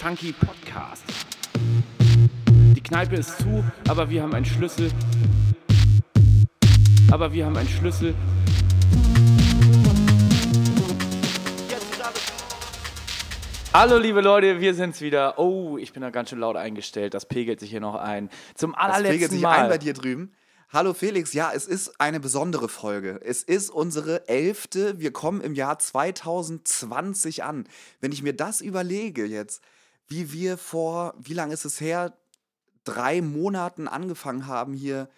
Funky Podcast. Die Kneipe ist zu, aber wir haben einen Schlüssel. Aber wir haben einen Schlüssel. Hallo liebe Leute, wir sind's wieder. Oh, ich bin da ganz schön laut eingestellt. Das pegelt sich hier noch ein. Zum Das pegelt allerletzten sich Mal. ein bei dir drüben. Hallo Felix, ja, es ist eine besondere Folge. Es ist unsere elfte. Wir kommen im Jahr 2020 an. Wenn ich mir das überlege jetzt, wie wir vor, wie lange ist es her, drei Monaten angefangen haben, hier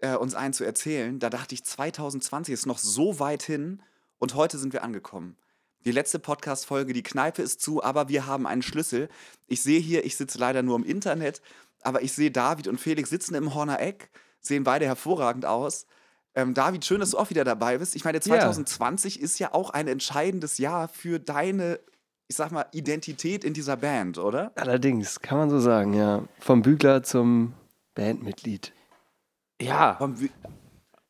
äh, uns einen zu erzählen, da dachte ich, 2020 ist noch so weit hin und heute sind wir angekommen. Die letzte Podcast-Folge, die Kneipe ist zu, aber wir haben einen Schlüssel. Ich sehe hier, ich sitze leider nur im Internet, aber ich sehe David und Felix sitzen im Horner Eck, sehen beide hervorragend aus. Ähm, David, schön, dass du auch wieder dabei bist. Ich meine, 2020 ist ja auch ein entscheidendes Jahr für deine, ich sag mal, Identität in dieser Band, oder? Allerdings, kann man so sagen, ja. Vom Bügler zum Bandmitglied. Ja, Komm, wie,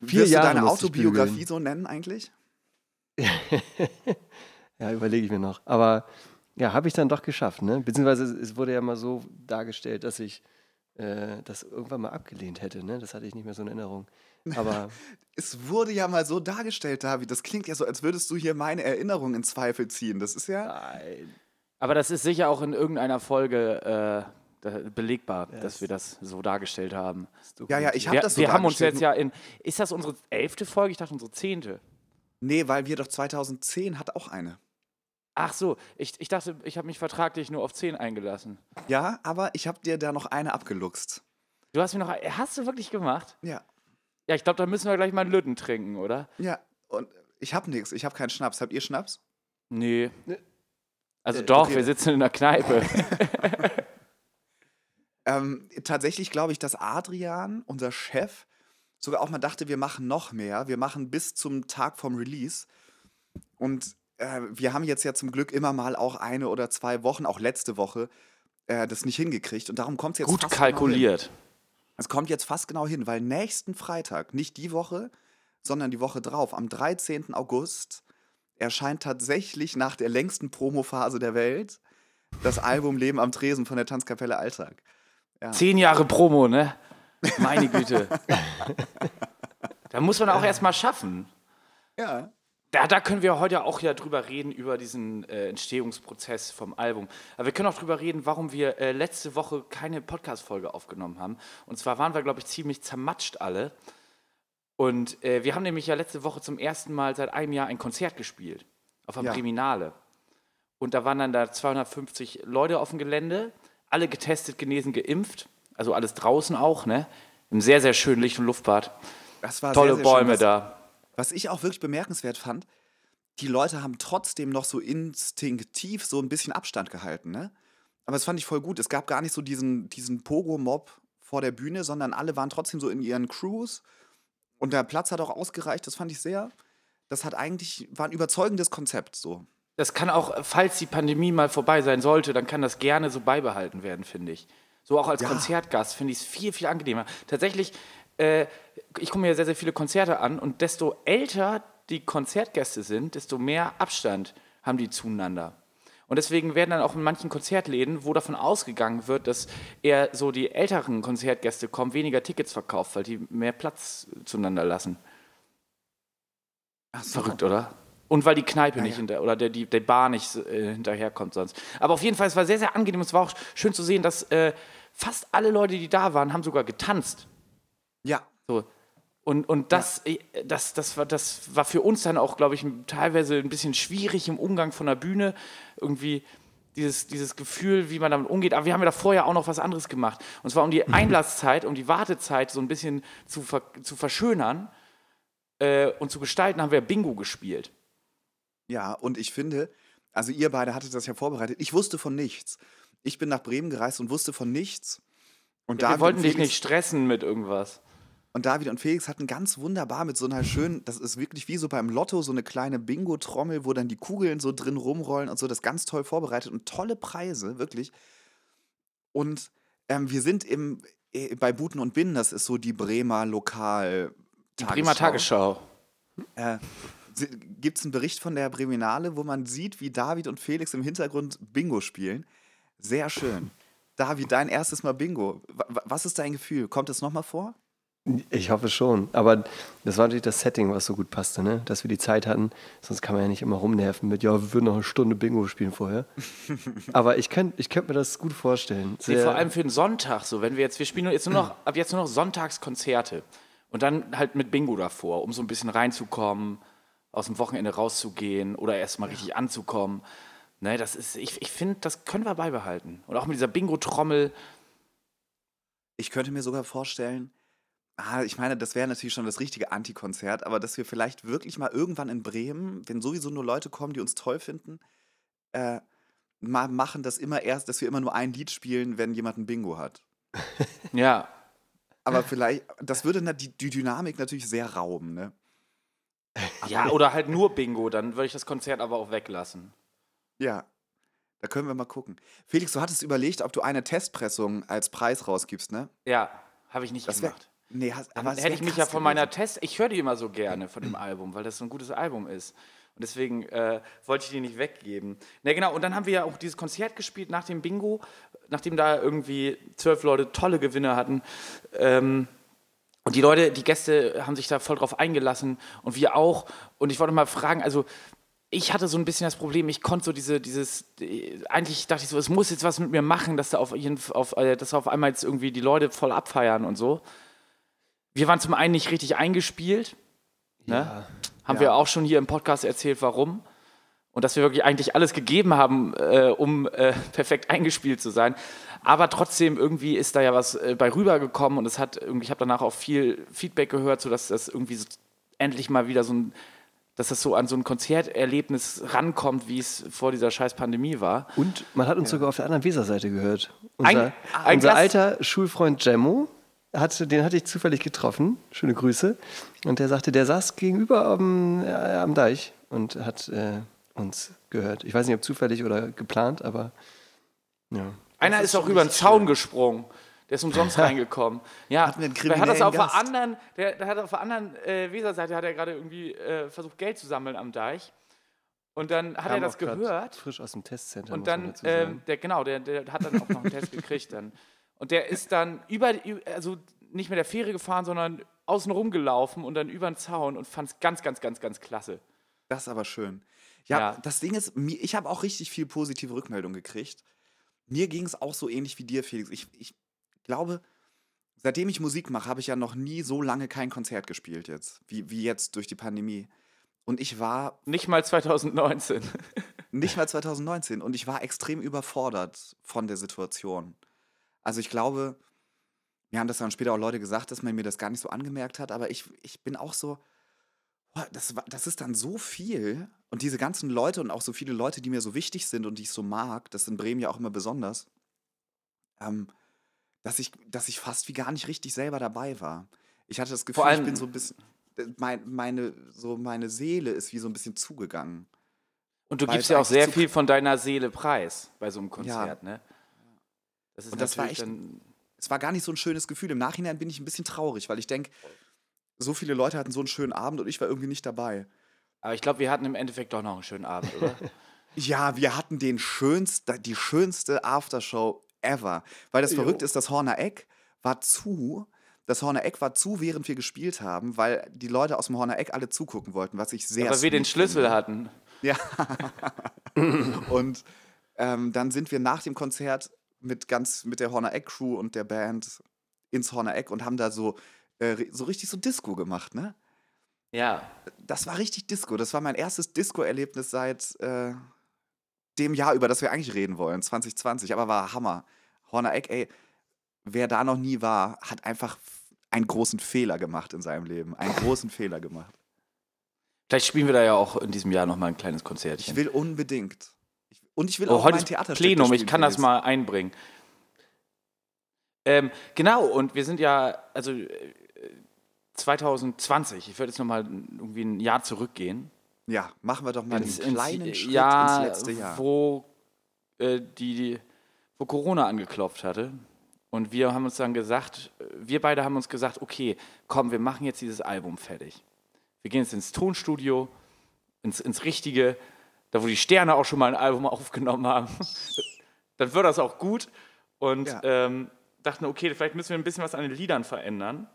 Vier wirst Jahre du deine Autobiografie so nennen eigentlich? Ja, überlege ich mir noch. Aber ja, habe ich dann doch geschafft, ne? Beziehungsweise es- es wurde ja mal so dargestellt, dass ich äh, das irgendwann mal abgelehnt hätte, ne? Das hatte ich nicht mehr so in Erinnerung. Aber Es wurde ja mal so dargestellt, David. Das klingt ja so, als würdest du hier meine Erinnerung in Zweifel ziehen. Das ist ja. nein. aber das ist sicher auch in irgendeiner Folge äh, belegbar, dass es- wir das so dargestellt haben. Ja, ja, ich habe das so wir haben uns jetzt ja in. Ist das unsere elfte Folge? Ich dachte unsere zehnte. Nee, weil wir doch 2010 hat auch eine. Ach so, ich, ich dachte, ich habe mich vertraglich nur auf zehn eingelassen. Ja, aber ich habe dir da noch eine abgeluchst. Du hast mir noch. Hast du wirklich gemacht? Ja. Ja, ich glaube, da müssen wir gleich mal einen Lütten trinken, oder? Ja, und ich habe nichts. Ich habe keinen Schnaps. Habt ihr Schnaps? Nee. Also Äh, doch, okay. wir sitzen in der Kneipe. Ähm, tatsächlich glaube ich, dass Adrian, unser Chef, sogar auch mal dachte, wir machen noch mehr. Wir machen bis zum Tag vom Release. Und äh, wir haben jetzt ja zum Glück immer mal auch eine oder zwei Wochen, auch letzte Woche, äh, das nicht hingekriegt. Und darum kommt es jetzt Gut kalkuliert. Es kommt jetzt fast genau hin, weil nächsten Freitag, nicht die Woche, sondern die Woche drauf, am 13. August, erscheint tatsächlich nach der längsten Promophase der Welt das Album Leben am Tresen von der Tanzkapelle Alltag. Zehn Jahre Promo, ne? Meine Güte. da muss man auch erst mal schaffen. Ja. Da, da können wir heute auch ja drüber reden, über diesen äh, Entstehungsprozess vom Album. Aber wir können auch drüber reden, warum wir äh, letzte Woche keine Podcast-Folge aufgenommen haben. Und zwar waren wir, glaube ich, ziemlich zermatscht alle. Und äh, wir haben nämlich ja letzte Woche zum ersten Mal seit einem Jahr ein Konzert gespielt. Auf der Ja. Priminale. Und da waren dann da 250 Leute auf dem Gelände, alle getestet, genesen, geimpft. Also alles draußen auch, ne? Im sehr, sehr schönen Licht- und Luftbad. Das war Tolle sehr, sehr schön. Bäume was, da. Was ich auch wirklich bemerkenswert fand, die Leute haben trotzdem noch so instinktiv so ein bisschen Abstand gehalten, ne? Aber das fand ich voll gut. Es gab gar nicht so diesen, diesen Pogo-Mob vor der Bühne, sondern alle waren trotzdem so in ihren Crews. Und der Platz hat auch ausgereicht. Das fand ich sehr. Das hat eigentlich, war ein überzeugendes Konzept so. Das kann auch, falls die Pandemie mal vorbei sein sollte, dann kann das gerne so beibehalten werden, finde ich. So auch als Ja. Konzertgast finde ich es viel, viel angenehmer. Tatsächlich, äh, ich gucke mir sehr, sehr viele Konzerte an und desto älter die Konzertgäste sind, desto mehr Abstand haben die zueinander. Und deswegen werden dann auch in manchen Konzertläden, wo davon ausgegangen wird, dass eher so die älteren Konzertgäste kommen, weniger Tickets verkauft, weil die mehr Platz zueinander lassen. Ach so. Verrückt, oder? Und weil die Kneipe Ja, nicht ja. hinter oder der, die, der Bar nicht äh, hinterherkommt sonst. Aber auf jeden Fall, es war sehr, sehr angenehm. Es war auch schön zu sehen, dass äh, fast alle Leute, die da waren, haben sogar getanzt. Ja. So. Und, und das, äh, das, das, war, das war für uns dann auch, glaube ich, teilweise ein bisschen schwierig im Umgang von der Bühne. Irgendwie dieses, dieses Gefühl, wie man damit umgeht. Aber wir haben ja da vorher auch noch was anderes gemacht. Und zwar um die Einlasszeit, um die Wartezeit so ein bisschen zu, ver zu verschönern äh, und zu gestalten, haben wir Bingo gespielt. Ja, und ich finde, also ihr beide hattet das ja vorbereitet. Ich wusste von nichts. Ich bin nach Bremen gereist und wusste von nichts. Und wir David wollten und dich nicht stressen mit irgendwas. Und David und Felix hatten ganz wunderbar mit so einer schönen, das ist wirklich wie so beim Lotto, so eine kleine Bingo-Trommel, wo dann die Kugeln so drin rumrollen und so, das ganz toll vorbereitet und tolle Preise, wirklich. Und ähm, wir sind im, äh, bei Buten und Binnen, das ist so die Bremer Lokal. Die Bremer Tagesschau. Äh, Gibt es einen Bericht von der Breminale, wo man sieht, wie David und Felix im Hintergrund Bingo spielen? Sehr schön. David, dein erstes Mal Bingo. Wa- wa- Was ist dein Gefühl? Kommt es nochmal vor? Ich hoffe schon. Aber das war natürlich das Setting, was so gut passte, ne? dass wir die Zeit hatten. Sonst kann man ja nicht immer rumnerven mit, ja, wir würden noch eine Stunde Bingo spielen vorher. Aber ich könnte ich könnt mir das gut vorstellen. Nee, vor allem für den Sonntag, so wenn wir jetzt, wir spielen jetzt nur noch, ab jetzt nur noch Sonntagskonzerte und dann halt mit Bingo davor, um so ein bisschen reinzukommen, aus dem Wochenende rauszugehen oder erstmal richtig anzukommen. Ne, das ist, ich, ich finde, das können wir beibehalten. Und auch mit dieser Bingo-Trommel. Ich könnte mir sogar vorstellen, ah, ich meine, das wäre natürlich schon das richtige Antikonzert, aber dass wir vielleicht wirklich mal irgendwann in Bremen, wenn sowieso nur Leute kommen, die uns toll finden, äh, mal machen das immer erst, dass wir immer nur ein Lied spielen, wenn jemand ein Bingo hat. Ja, Aber vielleicht, das würde die, die Dynamik natürlich sehr rauben, ne? ja, oder halt nur Bingo, dann würde ich das Konzert aber auch weglassen. Ja. Da können wir mal gucken. Felix, du hattest überlegt, ob du eine Testpressung als Preis rausgibst, ne? Ja, habe ich nicht Das wär, gemacht. Nee, hast, aber hätte ich mich ja von meiner Test, ich höre die immer so gerne von dem Album, weil das so ein gutes Album ist. Und deswegen äh, wollte ich die nicht weggeben. Na genau, und dann haben wir ja auch dieses Konzert gespielt nach dem Bingo, nachdem da irgendwie zwölf Leute tolle Gewinne hatten. Ähm, und die Leute, die Gäste haben sich da voll drauf eingelassen und wir auch. Und ich wollte mal fragen, also ich hatte so ein bisschen das Problem, ich konnte so diese, dieses, eigentlich dachte ich so, es muss jetzt was mit mir machen, dass da auf jeden auf, äh, dass auf einmal jetzt irgendwie die Leute voll abfeiern und so. Wir waren zum einen nicht richtig eingespielt. Ne? Ja. Haben Ja. wir auch schon hier im Podcast erzählt, warum. Und dass wir wirklich eigentlich alles gegeben haben, äh, um äh, perfekt eingespielt zu sein. Aber trotzdem irgendwie ist da ja was äh, bei rübergekommen und es hat irgendwie, ich habe danach auch viel Feedback gehört, sodass das irgendwie so endlich mal wieder so ein, dass das so an so ein Konzerterlebnis rankommt, wie es vor dieser scheiß Pandemie war. Und man hat uns sogar auf der anderen Weserseite gehört. Unser, Ein- ein unser alter Schulfreund Gemmo, hatte, den hatte ich zufällig getroffen. Schöne Grüße. Und der sagte, der saß gegenüber am, äh, am Deich und hat äh, uns gehört. Ich weiß nicht, ob zufällig oder geplant, aber ja. Einer ist ist, auch über den Zaun schön. gesprungen. Der ist umsonst reingekommen. Ja, einen der hat das auf der anderen, der, der hat auf der anderen äh, Weserseite hat er gerade irgendwie äh, versucht Geld zu sammeln am Deich. Und dann hat er Kam das auch grad gehört. Frisch aus dem Testcenter. Und dann, ähm, der, genau, der, der hat dann auch noch einen Test gekriegt dann. Und der ist dann über, also nicht mit der Fähre gefahren, sondern außen rumgelaufen und dann über den Zaun und fand es ganz, ganz, ganz, ganz klasse. Das ist aber schön. Ja, Ja. das Ding ist, ich habe auch richtig viel positive Rückmeldung gekriegt. Mir ging es auch so ähnlich wie dir, Felix. Ich, ich glaube, seitdem ich Musik mache, habe ich ja noch nie so lange kein Konzert gespielt jetzt, wie, wie jetzt durch die Pandemie. Und ich war Nicht mal 2019. nicht mal 2019 und ich war extrem überfordert von der Situation. Also ich glaube, mir haben das dann später auch Leute gesagt, dass man mir das gar nicht so angemerkt hat, aber ich, ich bin auch so, boah, das, war- das ist dann so viel und diese ganzen Leute und auch so viele Leute, die mir so wichtig sind und die ich so mag, das ist in Bremen ja auch immer besonders, ähm, dass, ich, dass ich fast wie gar nicht richtig selber dabei war. Ich hatte das Gefühl, ich bin so ein bisschen, äh, mein, meine, so meine Seele ist wie so ein bisschen zugegangen. Und du gibst ja auch sehr viel von deiner Seele preis bei so einem Konzert, ne? Das Und das war echt- es war gar nicht so ein schönes Gefühl. Im Nachhinein bin ich ein bisschen traurig, weil ich denke, so viele Leute hatten so einen schönen Abend und ich war irgendwie nicht dabei. aber ich glaube, wir hatten im Endeffekt doch noch einen schönen Abend, oder? Ja, wir hatten den schönste, die schönste Aftershow ever. Weil das verrückt ist, das Horner Eck war zu. Das Horner Eck war zu, während wir gespielt haben, weil die Leute aus dem Horner Eck alle zugucken wollten, was ich sehr Aber wir den Schlüssel finde. hatten. Ja. und ähm, dann sind wir nach dem Konzert mit ganz mit der Horner Eck Crew und der Band ins Horner Eck und haben da so äh, so richtig so Disco gemacht, ne? Ja. Das war richtig Disco. Das war mein erstes Disco-Erlebnis seit äh, dem Jahr, über das wir eigentlich reden wollen, 2020. Aber war Hammer. Horner Eck, ey, wer da noch nie war, hat einfach einen großen Fehler gemacht in seinem Leben. Einen großen Fehler gemacht. Vielleicht spielen wir da ja auch in diesem Jahr noch mal ein kleines Konzertchen. Ich will unbedingt. Und ich will Oh, auch heute mein Theaterstück Plenum, ich kann das mal einbringen. Ähm, genau, und wir sind ja, also äh, 2020, ich würde jetzt nochmal irgendwie ein Jahr zurückgehen. Ja, machen wir doch mal ins, einen kleinen ins Schritt Jahr, ins letzte Jahr. Wo, äh, die, wo Corona angeklopft hatte. Und wir haben uns dann gesagt, äh, wir beide haben uns gesagt, okay, komm, wir machen jetzt dieses Album fertig. Wir gehen jetzt ins Tonstudio, ins, ins Richtige, da wo die Sterne auch schon mal ein Album aufgenommen haben. dann wird das auch gut. Und Ja. ähm, dachten, okay, vielleicht müssen wir ein bisschen was an den Liedern verändern.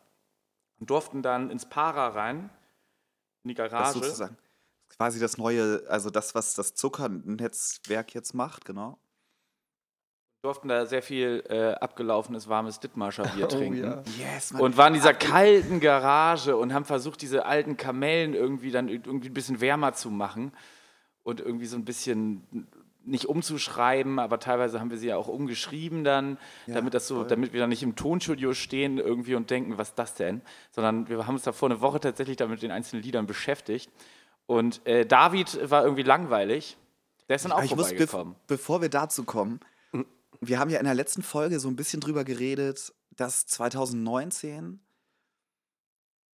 Und durften dann ins Para rein, in die Das Garage. ist sozusagen quasi das neue, also das, was das Zuckernetzwerk jetzt macht, genau. durften da sehr viel äh, abgelaufenes warmes Dithmarscher Bier Oh, trinken. ja. Yes, Mann. Und waren in dieser kalten Garage und haben versucht, diese alten Kamellen irgendwie dann irgendwie ein bisschen wärmer zu machen und irgendwie so ein bisschen nicht umzuschreiben, aber teilweise haben wir sie ja auch umgeschrieben dann, damit das so, damit wir dann nicht im Tonstudio stehen irgendwie und denken, was ist das denn? Sondern wir haben uns da vor eine Woche tatsächlich damit mit den einzelnen Liedern beschäftigt. Und äh, David war irgendwie langweilig. Der ist dann auch ich muss, bev vorbeigekommen. bevor wir dazu kommen, wir haben ja in der letzten Folge so ein bisschen drüber geredet, dass 2019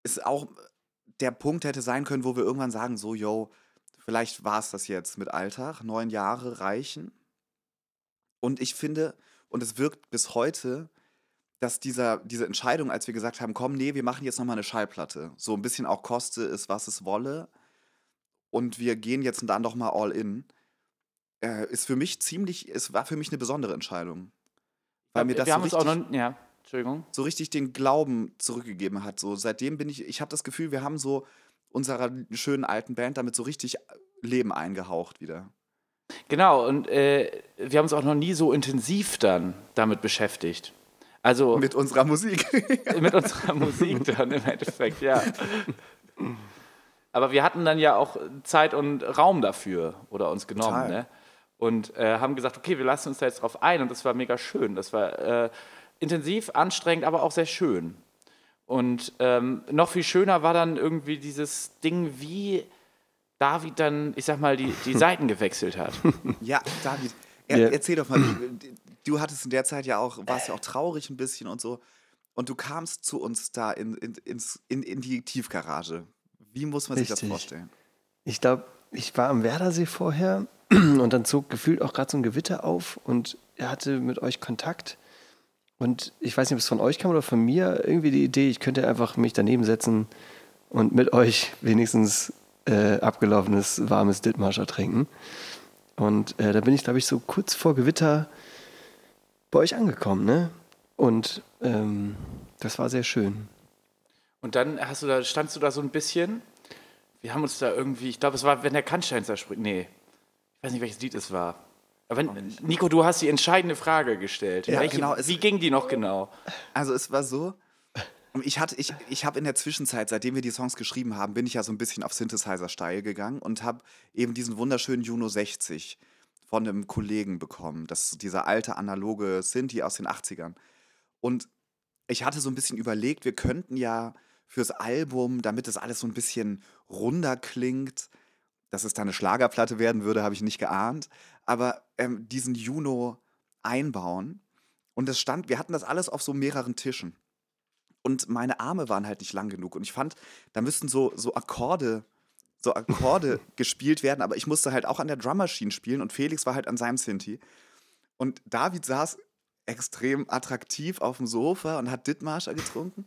ist auch der Punkt hätte sein können, wo wir irgendwann sagen, so, yo, vielleicht war es das jetzt mit Alltag, neun Jahre reichen. Und ich finde, und es wirkt bis heute, dass dieser, diese Entscheidung, als wir gesagt haben, komm, nee, wir machen jetzt nochmal eine Schallplatte, so ein bisschen auch koste es, was es wolle, und wir gehen jetzt dann doch mal all in, äh, ist für mich ziemlich, es war für mich eine besondere Entscheidung. Weil mir das wir so haben uns richtig, auch noch, ja, Entschuldigung. so richtig den Glauben zurückgegeben hat. So, seitdem bin ich, ich habe das Gefühl, wir haben so unserer schönen alten Band damit so richtig Leben eingehaucht wieder. Genau, und äh, wir haben uns auch noch nie so intensiv dann damit beschäftigt. Also mit, Mit unserer Musik. unserer Musik dann im Endeffekt, ja. Aber wir hatten dann ja auch Zeit und Raum dafür oder uns genommen, Total. ne? Und äh, haben gesagt, okay, wir lassen uns da jetzt drauf ein und das war mega schön. Das war äh, intensiv, anstrengend, aber auch sehr schön. Und ähm, noch viel schöner war dann irgendwie dieses Ding, wie David dann, ich sag mal, die, die Seiten gewechselt hat. ja, David, er, Ja. erzähl doch mal, du, du hattest in der Zeit ja auch, warst ja auch traurig ein bisschen und so. Und du kamst zu uns da in, in, ins, in, in die Tiefgarage. Wie muss man sich das Richtig. vorstellen? Ich glaube, ich war am Werdersee vorher und dann zog gefühlt auch gerade so ein Gewitter auf und er hatte mit euch Kontakt. Und ich weiß nicht, ob es von euch kam oder von mir, irgendwie die Idee, ich könnte einfach mich daneben setzen und mit euch wenigstens äh, abgelaufenes, warmes Dithmarscher trinken. Und äh, da bin ich, glaube ich, so kurz vor Gewitter bei euch angekommen, ne? Und ähm, das war sehr schön. Und dann hast du da, standst du da so ein bisschen. Wir haben uns da irgendwie, ich glaube, es war, wenn der Kannstein zerspringt. Nee, ich weiß nicht, welches Lied es war. Aber Nico, du hast die entscheidende Frage gestellt. Ja, genau, es- wie ging die noch genau? Also es war so, ich hatte, ich, ich habe in der Zwischenzeit, seitdem wir die Songs geschrieben haben, bin ich ja so ein bisschen auf Synthesizer steil gegangen und habe eben diesen wunderschönen Juno 60 von einem Kollegen bekommen. Das ist dieser alte analoge Synthi aus den 80ern. Und ich hatte so ein bisschen überlegt, wir könnten ja fürs Album, damit das alles so ein bisschen runder klingt, dass es da eine Schlagerplatte werden würde, habe ich nicht geahnt, aber ähm, diesen Juno einbauen. Und es stand, wir hatten das alles auf so mehreren Tischen. Und meine Arme waren halt nicht lang genug. Und ich fand, da müssten so, so Akkorde, so Akkorde gespielt werden, aber ich musste halt auch an der Drum Machine spielen und Felix war halt an seinem Synthi. Und David saß extrem attraktiv auf dem Sofa und hat Dithmarscher getrunken.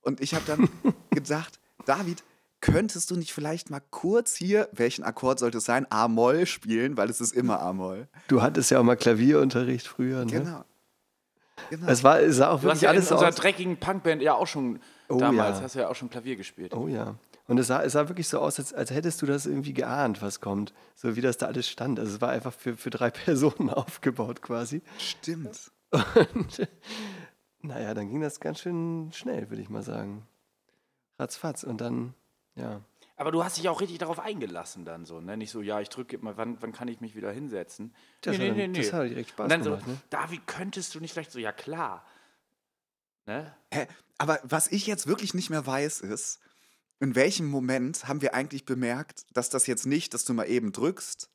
Und ich habe dann gedacht, David, könntest du nicht vielleicht mal kurz hier, welchen Akkord sollte es sein, A-Moll spielen, weil es ist immer A-Moll. Du hattest ja auch mal Klavierunterricht früher, ne? Genau. genau. Es war, es sah auch Du hast wirklich ja in alles so unserer aus. dreckigen Punkband ja auch schon, Oh damals ja. hast du ja auch schon Klavier gespielt. Oh ja. Und es sah, es sah wirklich so aus, als, als hättest du das irgendwie geahnt, was kommt. So wie das da alles stand. Also es war einfach für, für drei Personen aufgebaut quasi. Stimmt. Und naja, dann ging das ganz schön schnell, würde ich mal sagen. Ratzfatz. Und dann, ja. Aber du hast dich auch richtig darauf eingelassen dann so, ne? Nicht so, ja, ich drücke mal, wann, wann kann ich mich wieder hinsetzen? Das hat dann- das hat direkt Spaß gemacht, so, ne? David, könntest du nicht vielleicht so, ja klar. Ne? Hä? Aber was ich jetzt wirklich nicht mehr weiß, ist, in welchem Moment haben wir eigentlich bemerkt, dass das jetzt nicht, dass du mal eben drückst,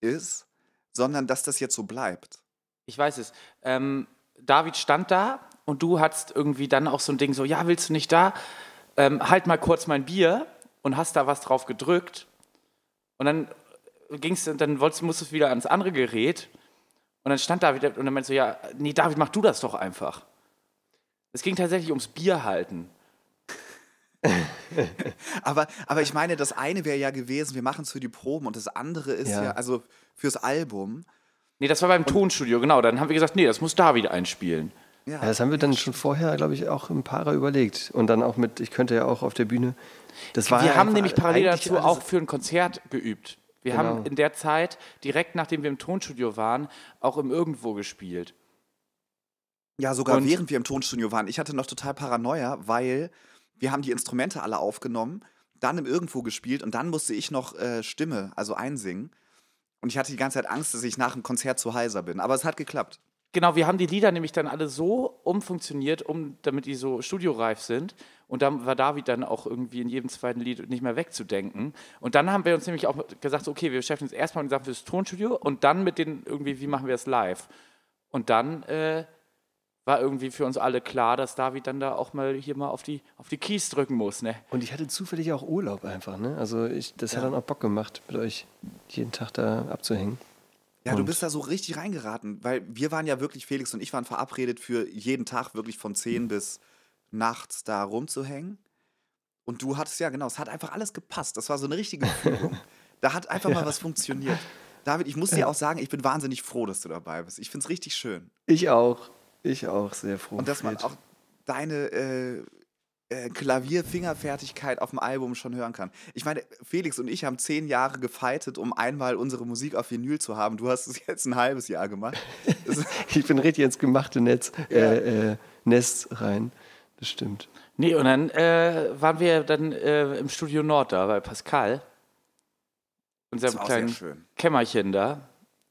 ist, sondern dass das jetzt so bleibt. Ich weiß es. Ähm, David stand da und du hattest irgendwie dann auch so ein Ding so, ja, willst du nicht da? Ähm, halt mal kurz mein Bier und hast da was drauf gedrückt. Und dann ging's, dann wolltest, musstest du wieder ans andere Gerät. Und dann stand David und dann meinte so, ja, nee, David, mach du das doch einfach. Es ging tatsächlich ums Bier halten. Aber, aber ich meine, das eine wäre ja gewesen, wir machen es für die Proben und das andere ist ja, Ja. also fürs Album. Nee, das war beim Tonstudio, genau. Dann haben wir gesagt, nee, das muss David einspielen. Ja, das haben wir dann schon vorher, glaube ich, auch ein paar überlegt. Und dann auch mit, ich könnte ja auch auf der Bühne. Das war wir haben nämlich parallel dazu auch für ein Konzert geübt. Wir Genau. haben in der Zeit, direkt nachdem wir im Tonstudio waren, auch im Irgendwo gespielt. Ja, sogar Und- während wir im Tonstudio waren. Ich hatte noch total Paranoia, weil wir haben die Instrumente alle aufgenommen, dann im Irgendwo gespielt und dann musste ich noch äh, Stimme, also einsingen. Und ich hatte die ganze Zeit Angst, dass ich nach dem Konzert zu heiser bin. Aber es hat geklappt. Genau, wir haben die Lieder nämlich dann alle so umfunktioniert, um, damit die so studioreif sind. Und dann war David dann auch irgendwie in jedem zweiten Lied nicht mehr wegzudenken. Und dann haben wir uns nämlich auch gesagt, okay, wir beschäftigen uns erstmal mit Sachen fürs Tonstudio und dann mit den irgendwie, wie machen wir das live? Und dann äh, war irgendwie für uns alle klar, dass David dann da auch mal hier mal auf die, auf die Keys drücken muss, ne? Und ich hatte zufällig auch Urlaub einfach, ne? Also ich, das hat dann auch Bock gemacht, mit euch jeden Tag da abzuhängen. Ja, du Und- bist da so richtig reingeraten, weil wir waren ja wirklich, Felix und ich waren verabredet für jeden Tag wirklich von 10 bis nachts da rumzuhängen. Und du hattest ja, genau, es hat einfach alles gepasst. Das war so eine richtige Fügung. da hat einfach mal was funktioniert. David, ich muss dir auch sagen, ich bin wahnsinnig froh, dass du dabei bist. Ich finde es richtig schön. Ich auch. Ich auch, sehr froh. Und dass man auch deine äh, äh, Klavierfingerfertigkeit auf dem Album schon hören kann. Ich meine, Felix und ich haben zehn Jahre gefeitet, um einmal unsere Musik auf Vinyl zu haben. Du hast es jetzt ein halbes Jahr gemacht. Ich bin richtig ins gemachte Netz, äh, äh, Nest rein. Das stimmt. Nee, und dann äh, waren wir dann äh, im Studio Nord da bei Pascal. Unserem das war auch sehr kleinen schön. Kämmerchen da.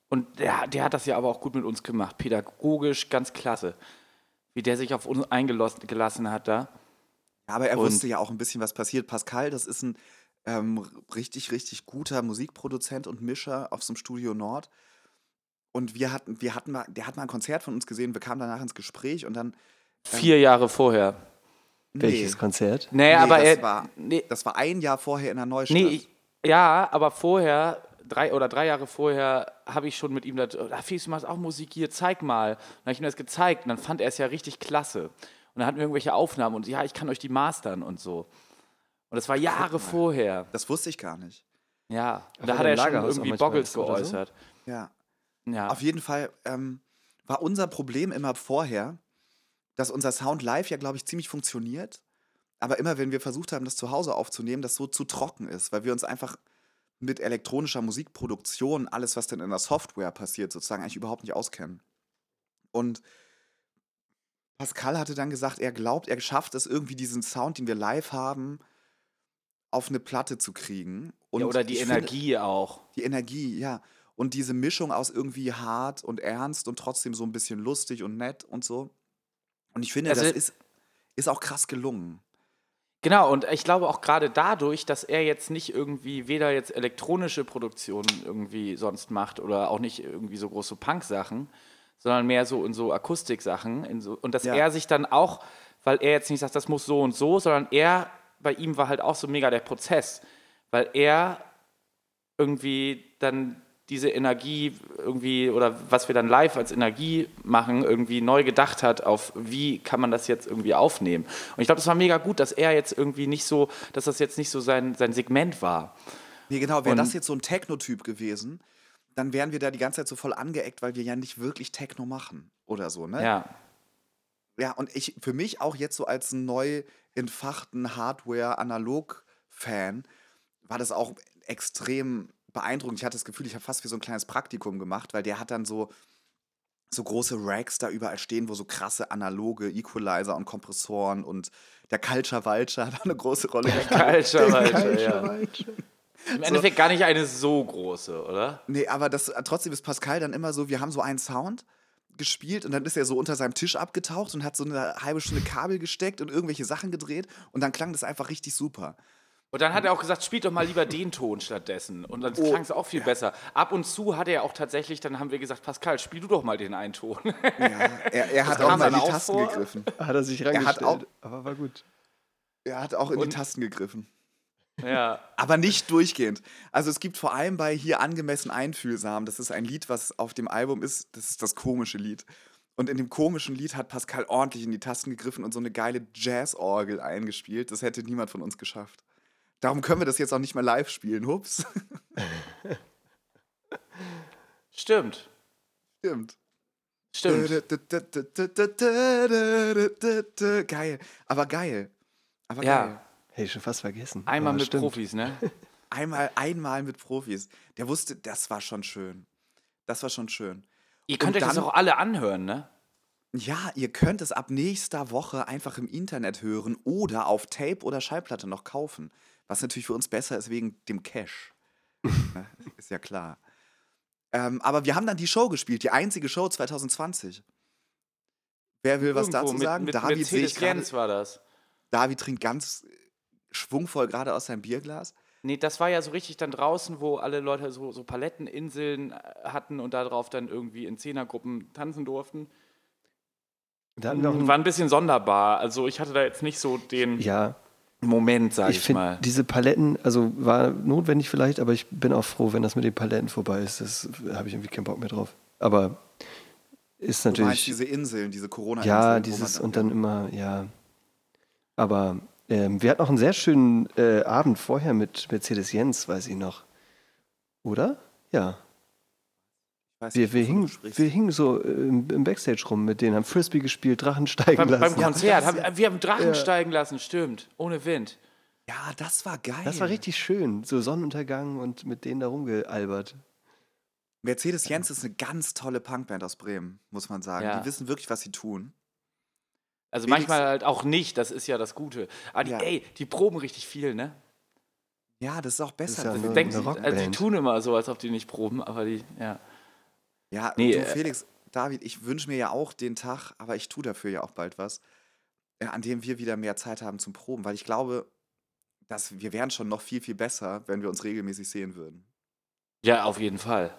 Und der, der hat das ja aber auch gut mit uns gemacht. Pädagogisch ganz klasse. Wie der sich auf uns eingelassen hat da. Ja, aber er Und- wusste ja auch ein bisschen, was passiert. Pascal, das ist ein ähm, richtig, richtig guter Musikproduzent und Mischer auf so einem Studio Nord. Und wir hatten, wir hatten mal, der hat mal ein Konzert von uns gesehen, wir kamen danach ins Gespräch und dann. Vier Jahre vorher. Welches Konzert? Nee, Nee, aber das er. war- nee, Das war ein Jahr vorher in der Neustadt. nee, ich, ja, aber vorher, drei oder drei Jahre vorher, habe ich schon mit ihm das. Ah, Felix, du machst auch Musik hier, zeig mal. Dann habe ich ihm das gezeigt und dann fand er es ja richtig klasse. Und dann hatten wir irgendwelche Aufnahmen und ja, ich kann euch die mastern und so. Und das war Jahre vorher. das wusste ich gar nicht. Ja, Aber da hat er schon Lagerhaus auch irgendwie Boggles oder so? geäußert. Ja. Ja. Auf jeden Fall ähm, war unser Problem immer vorher, dass unser Sound live ja, glaube ich, ziemlich funktioniert. Aber immer, wenn wir versucht haben, das zu Hause aufzunehmen, das so zu trocken ist, weil wir uns einfach mit elektronischer Musikproduktion, alles, was denn in der Software passiert, sozusagen eigentlich überhaupt nicht auskennen. Und Pascal hatte dann gesagt, er glaubt, er schafft es irgendwie, diesen Sound, den wir live haben, auf eine Platte zu kriegen. Und ja, oder die ich finde- Energie auch. die Energie, ja. Und diese Mischung aus irgendwie hart und ernst und trotzdem so ein bisschen lustig und nett und so. Und ich finde, Also- das ist, ist auch krass gelungen. Genau, und ich glaube auch gerade dadurch, dass er jetzt nicht irgendwie weder jetzt elektronische Produktionen irgendwie sonst macht oder auch nicht irgendwie so große Punk-Sachen, sondern mehr so in so Akustik-Sachen. So, und dass Ja. er sich dann auch, weil er jetzt nicht sagt, das muss so und so, sondern er, bei ihm war halt auch so mega der Prozess, weil er irgendwie dann diese Energie irgendwie oder was wir dann live als Energie machen, irgendwie neu gedacht hat auf, wie kann man das jetzt irgendwie aufnehmen. Und ich glaube, das war mega gut, dass er jetzt irgendwie nicht so, dass das jetzt nicht so sein, sein Segment war. Nee, genau, wäre das jetzt so ein Techno-Typ gewesen, dann wären wir da die ganze Zeit so voll angeeckt, weil wir ja nicht wirklich Techno machen oder so, ne? Ja. Ja, und ich, für mich auch jetzt so als neu entfachten Hardware-Analog-Fan war das auch extrem beeindruckend. Ich hatte das Gefühl, ich habe fast wie so ein kleines Praktikum gemacht, weil der hat dann so, so große Racks da überall stehen, wo so krasse analoge Equalizer und Kompressoren und der Culture Vulture hat auch eine große Rolle gespielt. Culture, Alter, ja. Im Endeffekt gar nicht eine so große, oder? Nee, aber das, trotzdem ist Pascal dann immer so, wir haben so einen Sound gespielt und dann ist er so unter seinem Tisch abgetaucht und hat so eine halbe Stunde Kabel gesteckt und irgendwelche Sachen gedreht und dann klang das einfach richtig super. Und dann hat er auch gesagt, spielt doch mal lieber den Ton stattdessen. Und dann Oh, klang es auch viel besser. Ab und zu hat er auch tatsächlich, dann haben wir gesagt, Pascal, spiel du doch mal den einen Ton. Ja, er, er hat auch mal in die Tasten vor. gegriffen. Hat er sich hat reingestellt. auch- aber war gut. Er hat auch in Und- die Tasten gegriffen. Ja. Aber nicht durchgehend. Also es gibt vor allem bei hier angemessen einfühlsam, das ist ein Lied, was auf dem Album ist, das ist das komische Lied. Und in dem komischen Lied hat Pascal ordentlich in die Tasten gegriffen und so eine geile Jazzorgel eingespielt. Das hätte niemand von uns geschafft. Darum können wir das jetzt auch nicht mehr live spielen. Hups. Stimmt. Stimmt. Stimmt. Geil. Aber geil. Aber Ja. geil. Hey, schon fast vergessen. Einmal Aber mit stimmt. Profis, ne? Einmal, einmal mit Profis. Der wusste, das war schon schön. Das war schon schön. Ihr könnt Und euch das dann- auch alle anhören, ne? Ja, ihr könnt es ab nächster Woche einfach im Internet hören oder auf Tape oder Schallplatte noch kaufen. Was natürlich für uns besser ist wegen dem Cash. Ne, ist ja klar. Ähm, aber wir haben dann die Show gespielt, die einzige Show 2020. Wer will was Irgendwo dazu mit, sagen? Mit David sehe ich Mercedes-Benz gerade. war das. David trinkt ganz schwungvoll gerade aus seinem Bierglas. Nee, das war ja so richtig dann draußen, wo alle Leute so, so Paletteninseln äh, hatten und darauf dann irgendwie in Zehnergruppen tanzen durften. Da hatten wir auch War ein, bisschen sonderbar. Also ich hatte da jetzt nicht so den ja, Moment, sag ich, ich finde mal. diese Paletten, also war notwendig vielleicht, aber ich bin auch froh, wenn das mit den Paletten vorbei ist. Das habe ich irgendwie keinen Bock mehr drauf. Aber ist Du meinst natürlich. diese Inseln, diese Corona-Inseln. Ja, dieses und dann immer, ja. Aber ähm, wir hatten auch einen sehr schönen äh, Abend vorher mit Mercedes Jens, weiß ich noch. Oder? Ja. Weiß Wir, nicht, wir, hingen, wir hingen so äh, im, im Backstage rum mit denen, haben Frisbee gespielt, Drachen steigen Beim, beim lassen. Konzert. das- Haben, wir haben Drachen Ja. steigen lassen, stimmt. Ohne Wind. Ja, das war geil. das war richtig schön. So Sonnenuntergang und mit denen da rumgealbert. Mercedes Jens ist eine ganz tolle Punkband aus Bremen, muss man sagen. Ja. Die wissen wirklich, was sie tun. Also manchmal halt auch nicht, das ist ja das Gute. Aber die, Ja. ey, die proben richtig viel, ne? Ja, das ist auch ist besser. ja eine- Denkt, eine also die tun immer so, als ob die nicht proben, aber die, ja. Ja, Nee, du äh, Felix, David, ich wünsche mir ja auch den Tag, aber ich tue dafür ja auch bald was, äh, an dem wir wieder mehr Zeit haben zum Proben, weil ich glaube, dass wir wären schon noch viel, viel besser, wenn wir uns regelmäßig sehen würden. Ja, auf jeden Fall.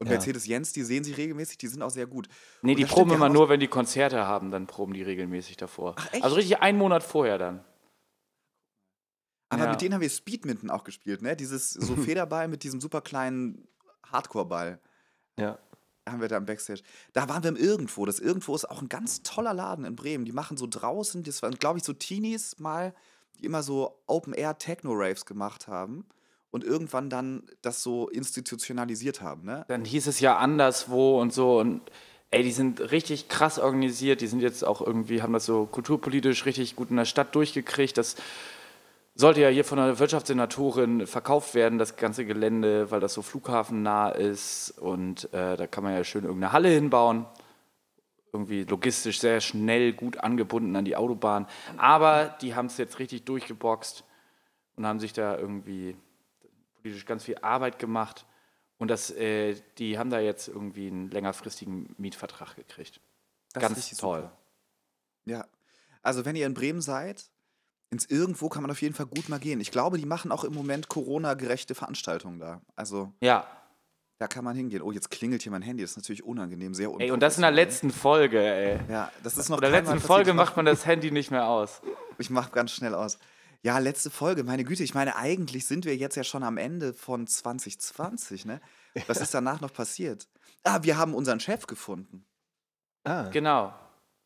Und Ja. Mercedes Jens, die sehen sich regelmäßig, die sind auch sehr gut. Nee, Und die proben immer nur, wenn die Konzerte haben, dann proben die regelmäßig davor. Ach, echt? Also richtig einen Monat vorher dann. Aber Ja. mit denen haben wir Speedminton auch gespielt, ne? Dieses so Federball mit diesem super kleinen Hardcore-Ball. Ja. haben wir da im Backstage. Da waren wir im Irgendwo. Das Irgendwo ist auch ein ganz toller Laden in Bremen. Die machen so draußen, das waren, glaube ich, so Teenies mal, die immer so Open-Air-Techno-Raves gemacht haben und irgendwann dann das so institutionalisiert haben, ne? Dann hieß es ja anderswo und so und ey, die sind richtig krass organisiert. Die sind jetzt auch irgendwie, haben das so kulturpolitisch richtig gut in der Stadt durchgekriegt. Das sollte ja hier von der Wirtschaftssenatorin verkauft werden, das ganze Gelände, weil das so flughafennah ist und äh, da kann man ja schön irgendeine Halle hinbauen. Irgendwie logistisch sehr schnell, gut angebunden an die Autobahn. Aber die haben es jetzt richtig durchgeboxt und haben sich da irgendwie politisch ganz viel Arbeit gemacht. Und das, äh, die haben da jetzt irgendwie einen längerfristigen Mietvertrag gekriegt. Das ganz toll. super. Ja. Also, wenn ihr in Bremen seid, ins Irgendwo kann man auf jeden Fall gut mal gehen. Ich glaube, die machen auch im Moment Corona-gerechte Veranstaltungen da. Also, Ja. da kann man hingehen. Oh, jetzt klingelt hier mein Handy. Das ist natürlich unangenehm, sehr unangenehm. Ey, und das in der letzten Folge, ey. Ja, das ist noch In der letzten. Folge mach- macht man das Handy nicht mehr aus. Ich mache ganz schnell aus. Ja, letzte Folge, meine Güte. Ich meine, eigentlich sind wir jetzt ja schon am Ende von 2020, ne? Was ist danach noch passiert? Ah, wir haben unseren Chef gefunden. Ah, Genau.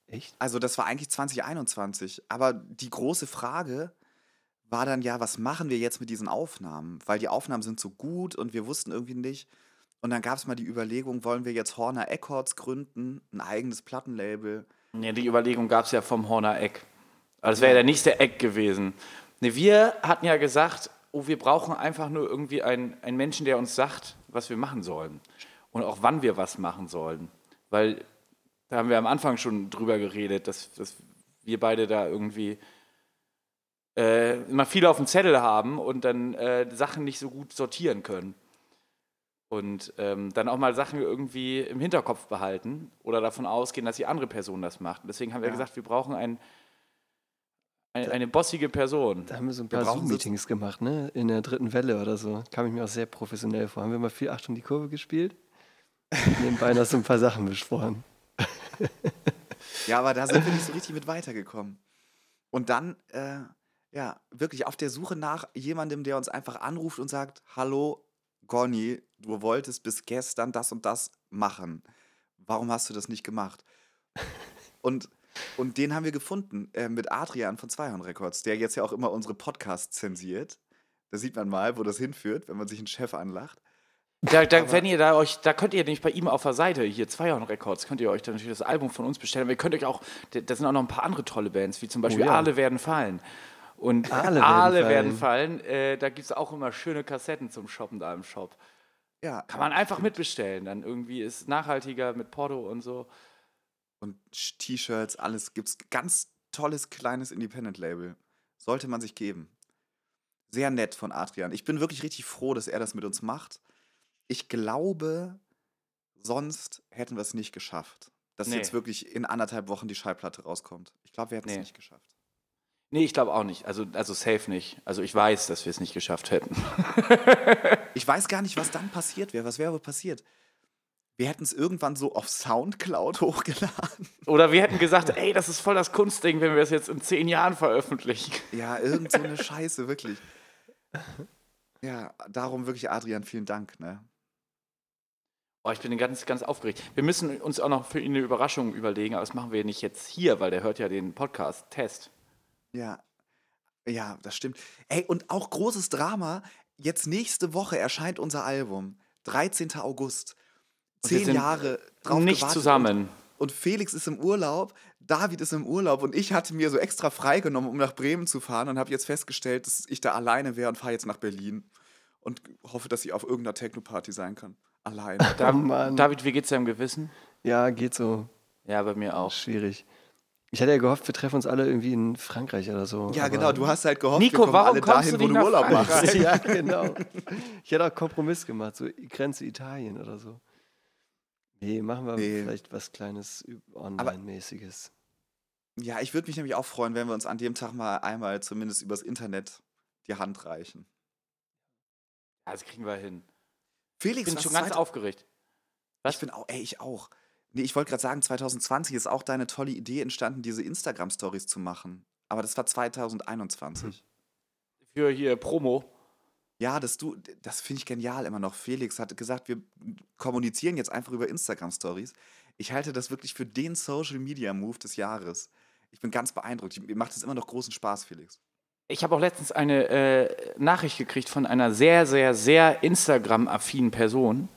echt? Also, das war eigentlich 2021. Aber die große Frage war dann ja, was machen wir jetzt mit diesen Aufnahmen? Weil die Aufnahmen sind so gut und wir wussten irgendwie nicht. Und dann gab es mal die Überlegung, wollen wir jetzt Horner Eckharts gründen, ein eigenes Plattenlabel? Ja, die Überlegung gab es ja vom Horner Eck. Also das wäre ja der nächste Eck gewesen. Ne, wir hatten ja gesagt, oh, wir brauchen einfach nur irgendwie einen, einen Menschen, der uns sagt, was wir machen sollen. Und auch wann wir was machen sollen. Weil da haben wir am Anfang schon drüber geredet, dass, dass wir beide da irgendwie äh, immer viel auf dem Zettel haben und dann äh, Sachen nicht so gut sortieren können. Und ähm, dann auch mal Sachen irgendwie im Hinterkopf behalten oder davon ausgehen, dass die andere Person das macht. Und deswegen haben wir Ja. gesagt, wir brauchen ein, ein, eine bossige Person. Da haben wir so ein paar Zoom-Meetings gemacht, ne? In der dritten Welle oder so. Kam ich mir auch sehr professionell vor. Haben wir mal viel Achtung die Kurve gespielt? Nebenbei noch so ein paar Sachen besprochen. Ja, aber da sind wir nicht so richtig mit weitergekommen. Und dann, äh, ja, wirklich auf der Suche nach jemandem, der uns einfach anruft und sagt, hallo, Gonny, du wolltest bis gestern das und das machen. Warum hast du das nicht gemacht? Und, und den haben wir gefunden äh, mit Adrian von Zweihorn Records, der jetzt ja auch immer unsere Podcasts zensiert. Da sieht man mal, wo das hinführt, wenn man sich einen Chef anlacht. Da, da, wenn ihr da euch, da könnt ihr nämlich bei ihm auf der Seite, hier Zweier Records, könnt ihr euch dann natürlich das Album von uns bestellen. Aber ihr könnt euch auch, da sind auch noch ein paar andere tolle Bands, wie zum Beispiel Oh ja. Aale werden fallen. Und Aale Aale, werden werden fallen, äh, da gibt es auch immer schöne Kassetten zum Shoppen da im Shop. Ja. Kann man einfach mitbestellen. Dann irgendwie ist nachhaltiger mit Porto und so. Und T-Shirts, alles gibt's. Ganz tolles kleines Independent-Label. Sollte man sich geben. Sehr nett von Adrian. Ich bin wirklich richtig froh, dass er das mit uns macht. Ich glaube, sonst hätten wir es nicht geschafft. Dass Nee. jetzt wirklich in anderthalb Wochen die Schallplatte rauskommt. Ich glaube, wir hätten es Nee. nicht geschafft. Nee, ich glaube auch nicht. Also, also safe nicht. Also ich weiß, dass wir es nicht geschafft hätten. Ich weiß gar nicht, was dann passiert wäre. Was wäre passiert? Wir hätten es irgendwann so auf Soundcloud hochgeladen. Oder wir hätten gesagt, ey, das ist voll das Kunstding, wenn wir es jetzt in zehn Jahren veröffentlichen. Ja, irgend so eine Scheiße, wirklich. Ja, darum wirklich, Adrian, vielen Dank. Ne? Oh, ich bin ganz, ganz aufgeregt. Wir müssen uns auch noch für ihn eine Überraschung überlegen, aber das machen wir nicht jetzt hier, weil der hört ja den Podcast. Test. Ja, ja, das stimmt. Ey, und auch großes Drama. Jetzt nächste Woche erscheint unser Album. 13. August. Zehn sind Jahre drauf nicht gewartet zusammen. Und, Felix ist im Urlaub, David ist im Urlaub und ich hatte mir so extra freigenommen, um nach Bremen zu fahren und habe jetzt festgestellt, dass ich da alleine wäre und fahre jetzt nach Berlin. Und hoffe, dass ich auf irgendeiner Techno-Party sein kann. Alleine. Da, Oh. David, wie geht's deinem Gewissen? Ja, geht so. Ja, bei mir auch. Schwierig. Ich hatte ja gehofft, wir treffen uns alle irgendwie in Frankreich oder so. Ja, aber- genau, du hast halt gehofft, Nico, wir kommen warum alle kommst dahin, du wo nicht du nach Urlaub machst. Frankreich? ja, genau. Ich hätte auch Kompromiss gemacht, so Grenze Italien oder so. Nee, machen wir Nee. vielleicht was Kleines Online-mäßiges. Ja, ich würde mich nämlich auch freuen, wenn wir uns an dem Tag mal einmal zumindest übers Internet die Hand reichen. Ja, das kriegen wir hin. Ich Felix, bin was schon ganz zweit- aufgeregt. Was? Ich bin auch, ey, ich auch. Nee, ich wollte gerade sagen, 2020 ist auch deine tolle Idee entstanden, diese Instagram-Stories zu machen. Aber das war 2021. Für hier Promo. Ja, das du, das finde ich genial immer noch. Felix hatte gesagt, wir kommunizieren jetzt einfach über Instagram-Stories. Ich halte das wirklich für den Social-Media-Move des Jahres. Ich bin ganz beeindruckt. Mir macht es immer noch großen Spaß, Felix. Ich habe auch letztens eine äh, Nachricht gekriegt von einer sehr, sehr, sehr Instagram-affinen Person.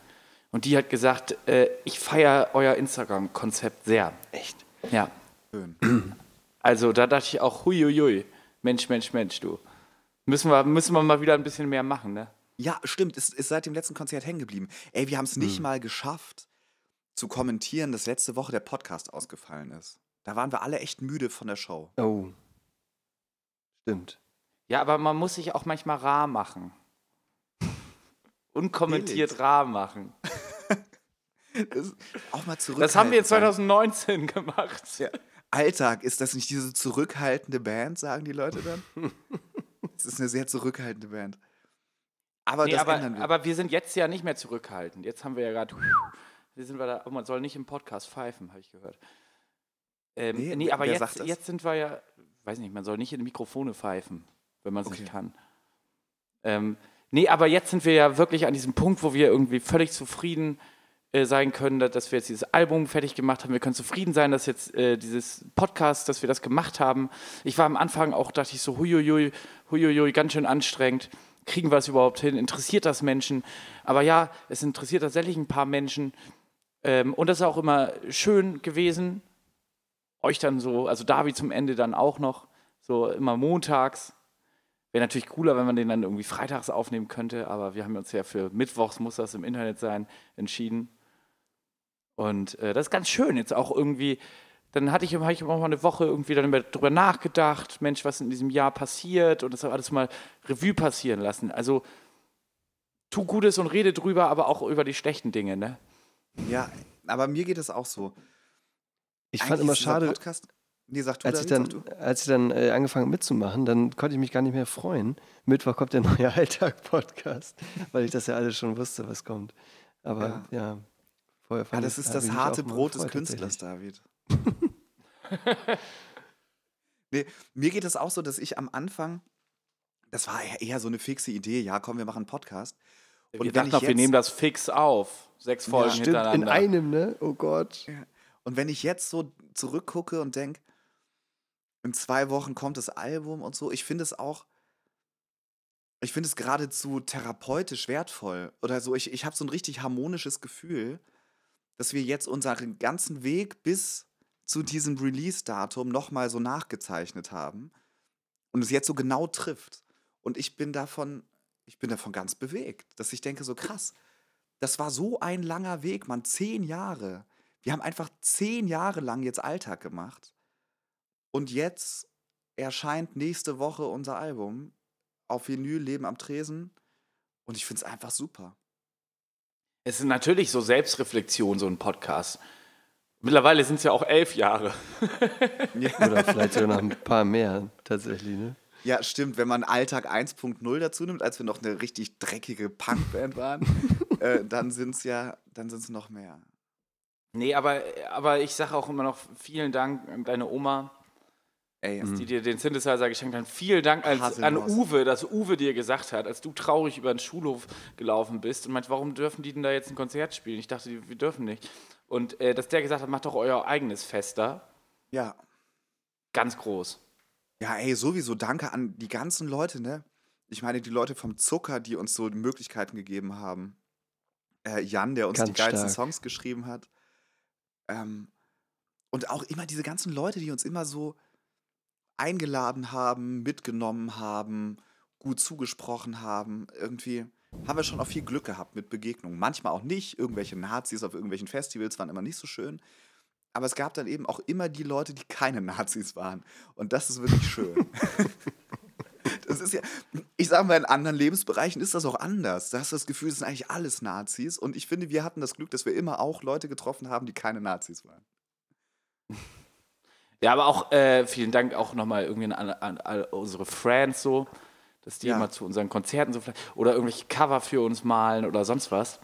Und die hat gesagt, äh, ich feiere euer Instagram-Konzept sehr. Echt? Ja. Schön. Also da dachte ich auch, huiuiui, Mensch, Mensch, Mensch, du. Müssen wir, müssen wir mal wieder ein bisschen mehr machen, ne? Ja, stimmt. Es ist seit dem letzten Konzert hängen geblieben. Ey, wir haben es nicht mal geschafft, zu kommentieren, dass letzte Woche der Podcast ausgefallen ist. Da waren wir alle echt müde von der Show. Oh. Stimmt. Ja, aber man muss sich auch manchmal rar machen. Unkommentiert rar machen. Auch mal zurück. Das haben wir 2019 gemacht. Ja. Alltag, ist das nicht diese zurückhaltende Band, sagen die Leute dann? Es ist eine sehr zurückhaltende Band. Aber Nee, das aber, ändern wir. aber wir sind jetzt ja nicht mehr zurückhaltend. Jetzt haben wir ja gerade. Jetzt sind wir da. Oh, man soll nicht im Podcast pfeifen, habe ich gehört. Ähm, Nee, nee, aber jetzt, jetzt sind wir ja. Weiß nicht, man soll nicht in Mikrofone pfeifen, wenn man es Okay. nicht kann. Ähm, nee, aber jetzt sind wir ja wirklich an diesem Punkt, wo wir irgendwie völlig zufrieden äh, sein können, dass, wir jetzt dieses Album fertig gemacht haben. Wir können zufrieden sein, dass jetzt äh, dieses Podcast, dass wir das gemacht haben. Ich war am Anfang auch, dachte ich so, huiuiui, huiuiui, ganz schön anstrengend. Kriegen wir es überhaupt hin? Interessiert das Menschen? Aber ja, es interessiert tatsächlich ein paar Menschen. Ähm, und das ist auch immer schön gewesen, euch dann so, also David zum Ende dann auch noch, so immer montags. Wäre natürlich cooler, wenn man den dann irgendwie freitags aufnehmen könnte, aber wir haben uns ja für Mittwochs muss das im Internet sein, entschieden. Und äh, das ist ganz schön, jetzt auch irgendwie, dann hatte ich, hatte ich auch mal eine Woche irgendwie dann über- drüber nachgedacht, Mensch, was in diesem Jahr passiert und das alles mal Revue passieren lassen. Also tu Gutes und rede drüber, aber auch über die schlechten Dinge, ne? ja, aber mir geht es auch so. Ich Eigentlich fand immer schade, Podcast, nee, sag du, als ich dann, sag du. als ich dann äh, angefangen mitzumachen, dann konnte ich mich gar nicht mehr freuen. Mittwoch kommt der neue Alltag-Podcast, weil ich das ja alles schon wusste, was kommt. Aber ja, vorher Ja, fand das ich- ist hab das harte Brot des Künstlers. David. nee, mir geht es auch so, dass ich am Anfang, das war eher- so eine fixe Idee, ja, komm, wir machen einen Podcast. wir wenn dachten wir nehmen das fix auf. Sechs Folgen Stimmt, in hintereinander. einem, ne? Oh Gott. Und wenn ich jetzt so zurückgucke und denke, in zwei Wochen kommt das Album und so, ich finde es auch Ich finde es geradezu therapeutisch wertvoll. Oder so, ich, ich habe so ein richtig harmonisches Gefühl, dass wir jetzt unseren ganzen Weg bis zu diesem Release-Datum nochmal so nachgezeichnet haben und es jetzt so genau trifft. Und ich bin davon, ich bin davon ganz bewegt, dass ich denke, so krass, das war so ein langer Weg, man, zehn Jahre. Wir haben einfach zehn Jahre lang jetzt Alltag gemacht. Und jetzt erscheint nächste Woche unser Album auf Vinyl Leben am Tresen. Und ich finde es einfach super. Es ist natürlich so Selbstreflexion, so ein Podcast. Mittlerweile sind es ja auch elf Jahre. Oder vielleicht sogar noch ein paar mehr tatsächlich, ne? Ja, stimmt. Wenn man Alltag 1.0 dazu nimmt, als wir noch eine richtig dreckige Punkband waren, äh, dann sind es ja, dann sind es noch mehr. Nee, aber, aber ich sage auch immer noch vielen Dank an deine Oma, Ey, die dir den Synthesizer geschenkt hat. Vielen Dank als, an. Uwe, dass Uwe dir gesagt hat, als du traurig über den Schulhof gelaufen bist und meint, warum dürfen die denn da jetzt ein Konzert spielen? Ich dachte, wir dürfen nicht. Und äh, dass der gesagt hat, macht doch euer eigenes Fest da. ja. Ganz groß. Ja, ey, sowieso danke an die ganzen Leute, ne? Ich meine, die Leute vom Zucker, die uns so die Möglichkeiten gegeben haben. Äh, Jan, der uns Ganz die geilsten stark. Songs geschrieben hat. Ähm, und auch immer diese ganzen Leute, die uns immer so eingeladen haben, mitgenommen haben, gut zugesprochen haben. Irgendwie haben wir schon auch viel Glück gehabt mit Begegnungen. Manchmal auch nicht. Irgendwelche Nazis auf irgendwelchen Festivals waren immer nicht so schön. Aber es gab dann eben auch immer die Leute, die keine Nazis waren. Und das ist wirklich schön. das ist ja, ich sage mal, in anderen Lebensbereichen ist das auch anders. Da hast du das Gefühl, es sind eigentlich alles Nazis. Und ich finde, wir hatten das Glück, dass wir immer auch Leute getroffen haben, die keine Nazis waren. Ja, aber auch äh, vielen Dank auch nochmal irgendwie an, an, an unsere Friends so, dass die Ja. immer zu unseren Konzerten so vielleicht oder irgendwelche Cover für uns malen oder sonst was.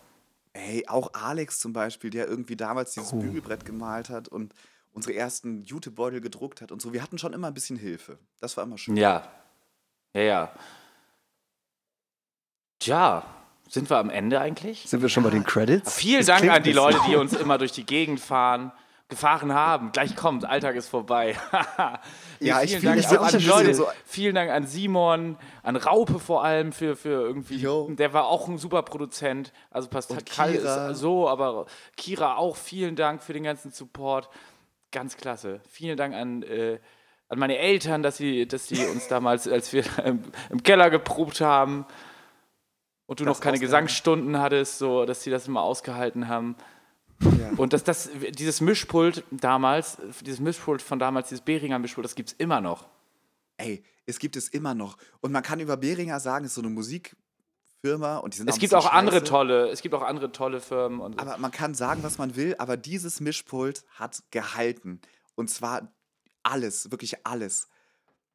Ey, auch Alex zum Beispiel, der irgendwie damals dieses Oh. Bügelbrett gemalt hat und unsere ersten Jutebeutel gedruckt hat und so. Wir hatten schon immer ein bisschen Hilfe. Das war immer schön. Ja. Ja, ja. Tja, sind wir am Ende eigentlich? Sind wir schon bei den Credits? Vielen Das Dank an die Leute, die uns immer durch die Gegend fahren, gefahren haben. Gleich kommt, Alltag ist vorbei. Ja, ich vielen Dank auch an Leute. so- Vielen Dank an Simon, an Raupe vor allem für, für irgendwie. Jo. Der war auch ein super Produzent. Also Pascal Und Kira. ist so, aber Kira auch. Vielen Dank für den ganzen Support. Ganz klasse. Vielen Dank an. Äh, an meine Eltern, dass sie, dass sie uns damals, als wir im, im Keller geprobt haben und du Das noch keine. Gesangsstunden hattest, so, dass sie das immer ausgehalten haben. Ja. Und dass das, dieses Mischpult damals, dieses Mischpult von damals, dieses Behringer Mischpult, das gibt es immer noch. Ey, es gibt es immer noch. Und man kann über Behringer sagen, es ist so eine Musikfirma und die sind Es gibt auch andere tolle, es gibt auch andere tolle Firmen. Und Aber man kann sagen, was man will, aber dieses Mischpult hat gehalten. Und zwar alles, wirklich alles.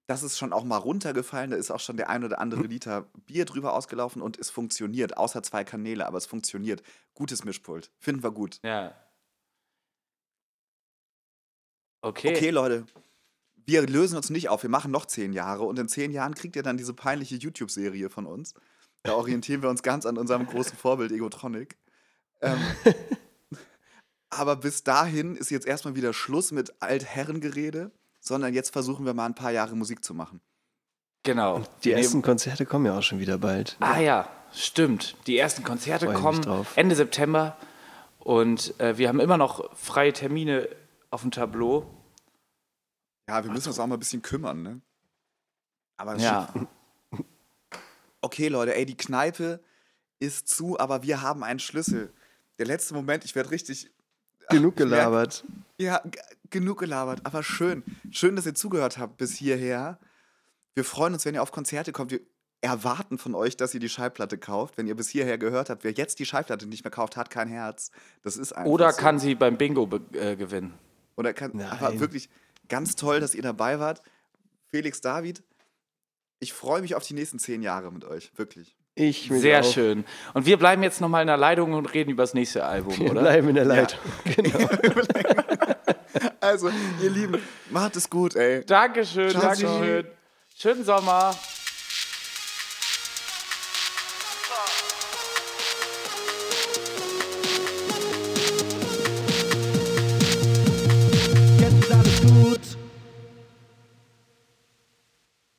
Das ist schon auch mal runtergefallen, da ist auch schon der ein oder andere Liter Bier drüber ausgelaufen und es funktioniert, außer zwei Kanäle, aber es funktioniert. Gutes Mischpult, finden wir gut. ja. Okay. Okay, Leute, wir lösen uns nicht auf, wir machen noch zehn Jahre und in zehn Jahren kriegt ihr dann diese peinliche YouTube-Serie von uns. Da orientieren wir uns ganz an unserem großen Vorbild Egotronic. Ähm, aber bis dahin ist jetzt erstmal wieder Schluss mit Altherrengerede, sondern jetzt versuchen wir mal ein paar Jahre Musik zu machen. Genau. Die Wir ersten Konzerte kommen ja auch schon wieder bald. Ah ja, stimmt. Die ersten Konzerte kommen drauf. Ende September und äh, wir haben immer noch freie Termine auf dem Tableau. Ja, wir müssen uns auch mal ein bisschen kümmern, ne? Aber Ja. okay, Leute, ey, die Kneipe ist zu, aber wir haben einen Schlüssel. Der letzte Moment, ich werde richtig. Genug gelabert. Ja, genug gelabert, aber schön. Schön, dass ihr zugehört habt bis hierher. Wir freuen uns, wenn ihr auf Konzerte kommt. Wir erwarten von euch, dass ihr die Schallplatte kauft. Wenn ihr bis hierher gehört habt, wer jetzt die Schallplatte nicht mehr kauft, hat kein Herz. Das ist einfach Oder so. kann sie beim Bingo äh, gewinnen. Oder kann. Nein. Aber wirklich ganz toll, dass ihr dabei wart. Felix, David, ich freue mich auf die nächsten zehn Jahre mit euch. Wirklich. Ich Sehr auch. schön. Und wir bleiben jetzt nochmal in der Leitung und reden über das nächste Album, Wir oder? bleiben in der Leitung. Genau. Also, ihr Lieben, macht es gut, ey. Dankeschön, Ciao, Dankeschön. Schönen Sommer.